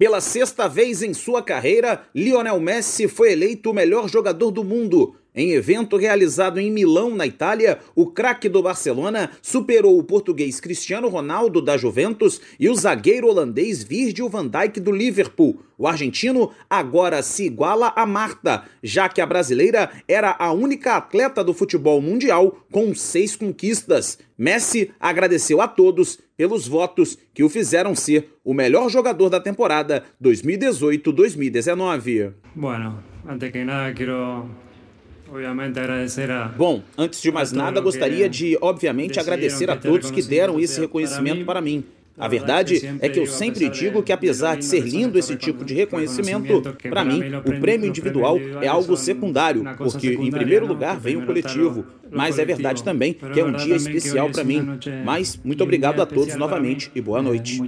Pela sexta vez em sua carreira, Lionel Messi foi eleito o melhor jogador do mundo. Em evento realizado em Milão, na Itália, o craque do Barcelona superou o português Cristiano Ronaldo da Juventus e o zagueiro holandês Virgil van Dijk do Liverpool. O argentino agora se iguala a Marta, já que a brasileira era a única atleta do futebol mundial com seis conquistas. Messi agradeceu a todos pelos votos que o fizeram ser o melhor jogador da temporada 2018-2019. Bueno, antes que nada quero Bom, antes de mais nada, gostaria de, obviamente, agradecer a todos que deram esse reconhecimento para mim. A verdade é que eu sempre digo que, apesar de ser lindo esse tipo de reconhecimento, para mim, o prêmio individual é algo secundário, porque, em primeiro lugar, vem o coletivo. Mas é verdade também que é um dia especial para mim. Mas, muito obrigado a todos novamente e boa noite.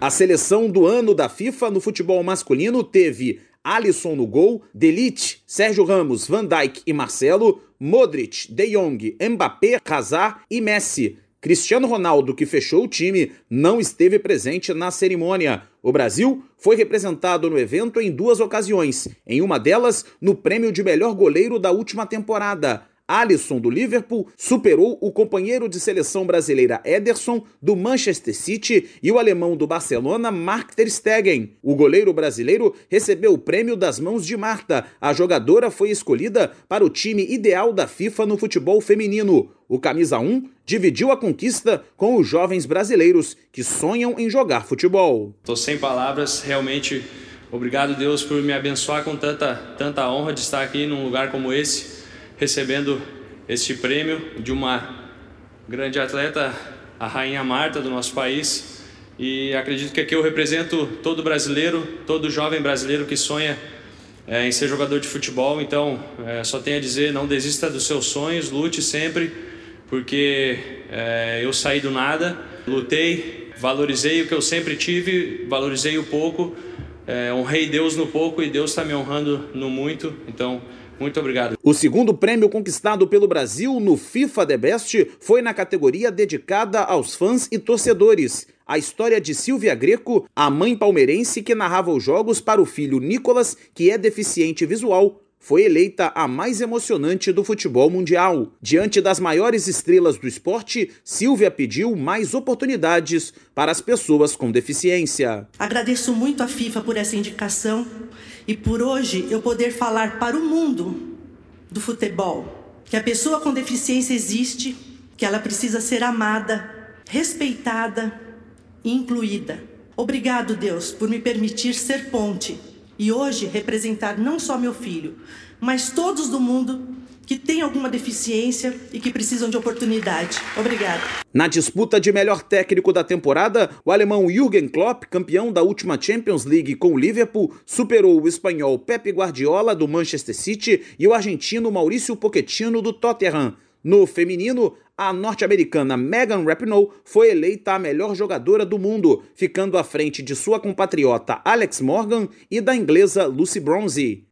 A seleção do ano da FIFA no futebol masculino teve Alisson no gol, Delite, Sérgio Ramos, Van Dijk e Marcelo, Modric, De Jong, Mbappé, Hazard e Messi. Cristiano Ronaldo, que fechou o time, não esteve presente na cerimônia. O Brasil foi representado no evento em duas ocasiões, em uma delas no prêmio de melhor goleiro da última temporada. Alisson do Liverpool superou o companheiro de seleção brasileira Ederson do Manchester City e o alemão do Barcelona Mark ter Stegen. O goleiro brasileiro recebeu o prêmio das mãos de Marta. A jogadora foi escolhida para o time ideal da FIFA no futebol feminino. O camisa 1 dividiu a conquista com os jovens brasileiros que sonham em jogar futebol. Estou sem palavras, realmente obrigado Deus por me abençoar com tanta tanta honra de estar aqui num lugar como esse recebendo este prêmio de uma grande atleta, a Rainha Marta do nosso país. E acredito que aqui eu represento todo brasileiro, todo jovem brasileiro que sonha é, em ser jogador de futebol. Então, é, só tenho a dizer: não desista dos seus sonhos, lute sempre, porque é, eu saí do nada, lutei, valorizei o que eu sempre tive, valorizei o pouco, é, honrei Deus no pouco e Deus está me honrando no muito. Então, muito obrigado. O segundo prêmio conquistado pelo Brasil no FIFA The Best foi na categoria dedicada aos fãs e torcedores. A história de Silvia Greco, a mãe palmeirense que narrava os jogos para o filho Nicolas, que é deficiente visual, foi eleita a mais emocionante do futebol mundial. Diante das maiores estrelas do esporte, Silvia pediu mais oportunidades para as pessoas com deficiência. Agradeço muito à FIFA por essa indicação e por hoje eu poder falar para o mundo do futebol que a pessoa com deficiência existe, que ela precisa ser amada, respeitada e incluída. Obrigado, Deus, por me permitir ser ponte e hoje representar não só meu filho, mas todos do mundo que têm alguma deficiência e que precisam de oportunidade. Obrigada. Na disputa de melhor técnico da temporada, o alemão Jürgen Klopp, campeão da última Champions League com o Liverpool, superou o espanhol Pep Guardiola do Manchester City e o argentino Maurício Pochettino do Tottenham. No feminino, a norte-americana Megan Rapinoe foi eleita a melhor jogadora do mundo, ficando à frente de sua compatriota Alex Morgan e da inglesa Lucy Bronze.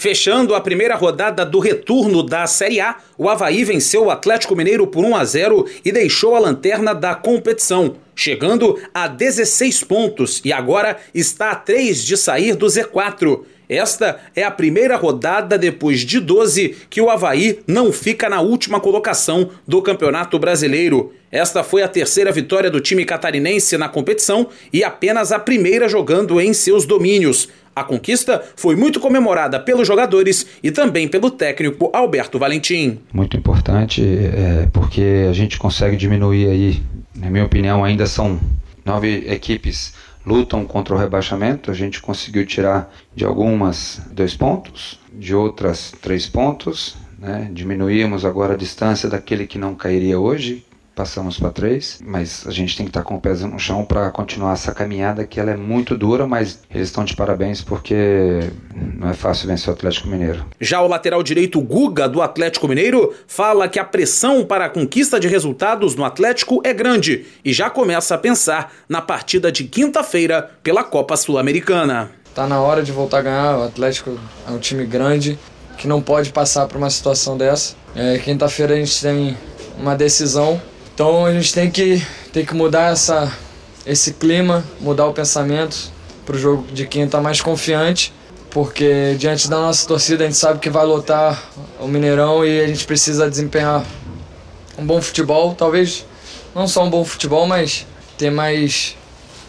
Fechando a primeira rodada do retorno da Série A, o Havaí venceu o Atlético Mineiro por 1 a 0 e deixou a lanterna da competição, chegando a 16 pontos e agora está a 3 de sair do Z4. Esta é a primeira rodada depois de 12 que o Havaí não fica na última colocação do Campeonato Brasileiro. Esta foi a terceira vitória do time catarinense na competição e apenas a primeira jogando em seus domínios. A conquista foi muito comemorada pelos jogadores e também pelo técnico Alberto Valentim. Muito importante, é, porque a gente consegue diminuir aí, na minha opinião, ainda são nove equipes lutam contra o rebaixamento. A gente conseguiu tirar de algumas dois pontos, de outras três pontos. Né? Diminuímos agora a distância daquele que não cairia hoje, passamos para três, mas a gente tem que estar tá com o pé no chão para continuar essa caminhada que ela é muito dura, mas eles estão de parabéns porque não é fácil vencer o Atlético Mineiro. Já o lateral direito Guga do Atlético Mineiro fala que a pressão para a conquista de resultados no Atlético é grande e já começa a pensar na partida de quinta-feira pela Copa Sul-Americana. Tá na hora de voltar a ganhar, o Atlético é um time grande que não pode passar por uma situação dessa. É, quinta-feira a gente tem uma decisão Então a gente tem que, tem que mudar essa, esse clima, mudar o pensamento para o jogo de quinta mais confiante, porque diante da nossa torcida a gente sabe que vai lotar o Mineirão e a gente precisa desempenhar um bom futebol, talvez não só um bom futebol, mas ter mais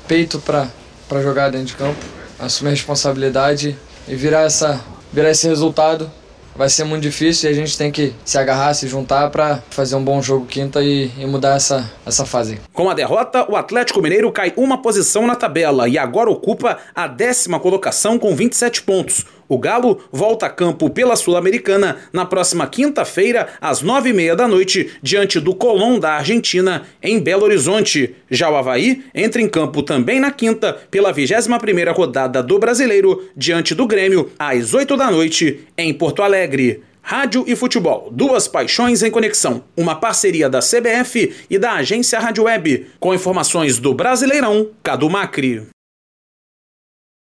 peito para jogar dentro de campo, assumir a responsabilidade e virar, essa, virar esse resultado vai ser muito difícil e a gente tem que se agarrar, se juntar para fazer um bom jogo quinta e, e, mudar essa, essa fase. Com a derrota, o Atlético Mineiro cai uma posição na tabela e agora ocupa a décima colocação com 27 pontos. O Galo volta a campo pela Sul-Americana na próxima quinta-feira, às nove e meia da noite, diante do Colón da Argentina, em Belo Horizonte. Já o Havaí entra em campo também na quinta, pela 21 primeira rodada do Brasileiro, diante do Grêmio, às oito da noite, em Porto Alegre. Rádio e futebol, duas paixões em conexão. Uma parceria da CBF e da agência Rádio Web. Com informações do Brasileirão, Cadu Macri.